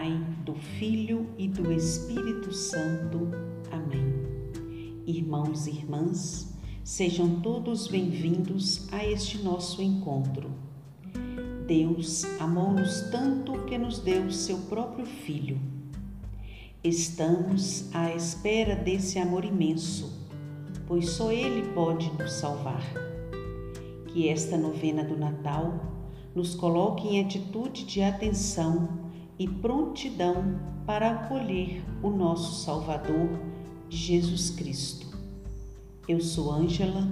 Pai, do Filho e do Espírito Santo. Amém. Irmãos e irmãs, sejam todos bem-vindos a este nosso encontro. Deus amou-nos tanto que nos deu seu próprio Filho. Estamos à espera desse amor imenso, pois só Ele pode nos salvar. Que esta novena do Natal nos coloque em atitude de atenção e prontidão para acolher o nosso Salvador, Jesus Cristo. Eu sou Ângela,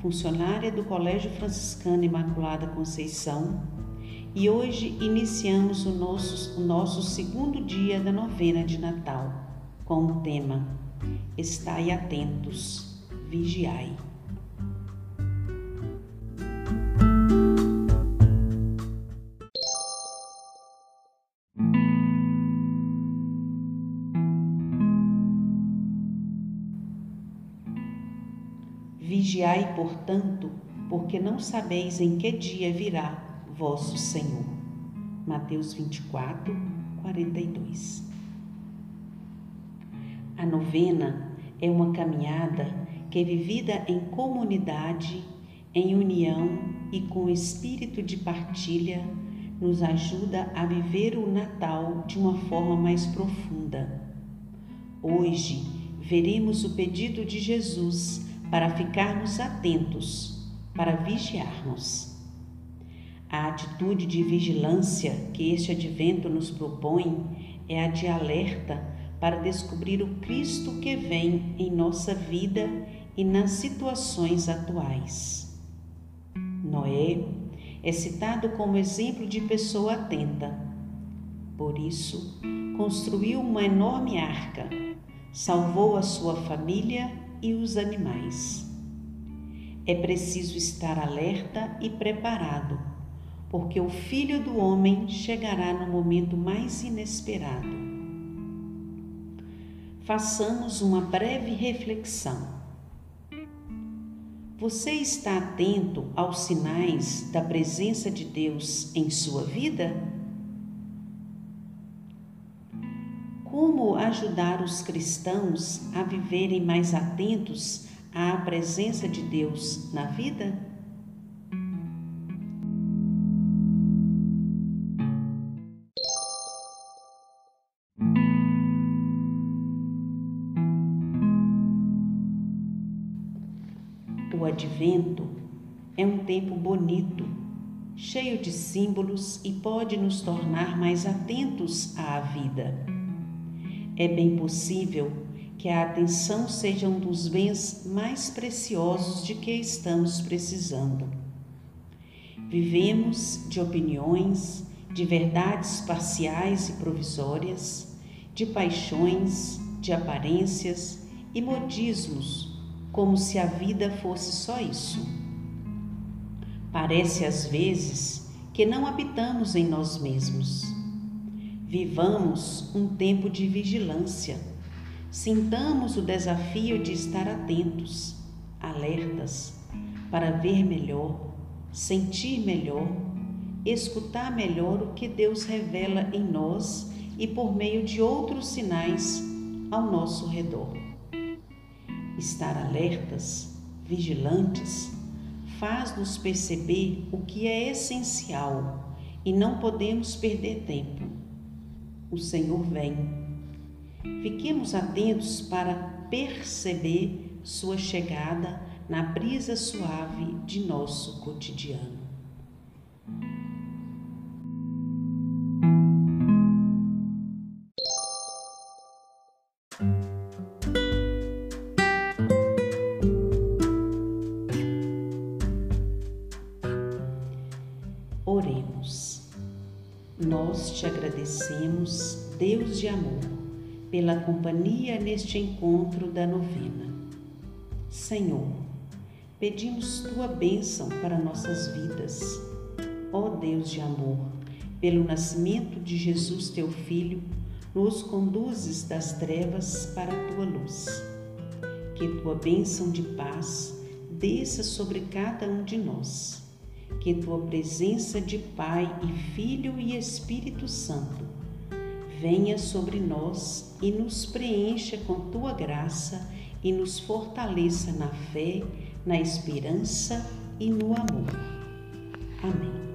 funcionária do Colégio Franciscano Imaculada Conceição, e hoje iniciamos o nosso, o nosso segundo dia da novena de Natal com o tema Estai atentos, vigiai. Vigiai, portanto, porque não sabeis em que dia virá vosso Senhor. Mateus 24, 42. A novena é uma caminhada que é vivida em comunidade, em união e com espírito de partilha, nos ajuda a viver o Natal de uma forma mais profunda. Hoje veremos o pedido de Jesus para ficarmos atentos, para vigiarmos. A atitude de vigilância que este advento nos propõe é a de alerta para descobrir o Cristo que vem em nossa vida e nas situações atuais. Noé é citado como exemplo de pessoa atenta. Por isso, construiu uma enorme arca, salvou a sua família e os animais. É preciso estar alerta e preparado, porque o Filho do Homem chegará no momento mais inesperado. Façamos uma breve reflexão. Você está atento aos sinais da presença de Deus em sua vida? Como ajudar os cristãos a viverem mais atentos à presença de Deus na vida? O advento é um tempo bonito, cheio de símbolos e pode nos tornar mais atentos à vida. É bem possível que a atenção seja um dos bens mais preciosos de que estamos precisando. Vivemos de opiniões, de verdades parciais e provisórias, de paixões, de aparências e modismos, como se a vida fosse só isso. Parece às vezes que não habitamos em nós mesmos Vivamos um tempo de vigilância. Sintamos o desafio de estar atentos, alertas, para ver melhor, sentir melhor, escutar melhor o que Deus revela em nós e por meio de outros sinais ao nosso redor. Estar alertas, vigilantes, faz-nos perceber o que é essencial e não podemos perder tempo o Senhor vem. Fiquemos atentos para perceber Sua chegada na brisa suave de nosso cotidiano. Oremos. Nós te agradecemos, Deus de amor, pela companhia neste encontro da novena. Senhor, pedimos tua bênção para nossas vidas. Ó Deus de amor, pelo nascimento de Jesus, teu Filho, nos conduzes das trevas para a tua luz. Que tua bênção de paz desça sobre cada um de nós que tua presença de Pai e Filho e Espírito Santo venha sobre nós e nos preencha com tua graça e nos fortaleça na fé, na esperança e no amor. Amém.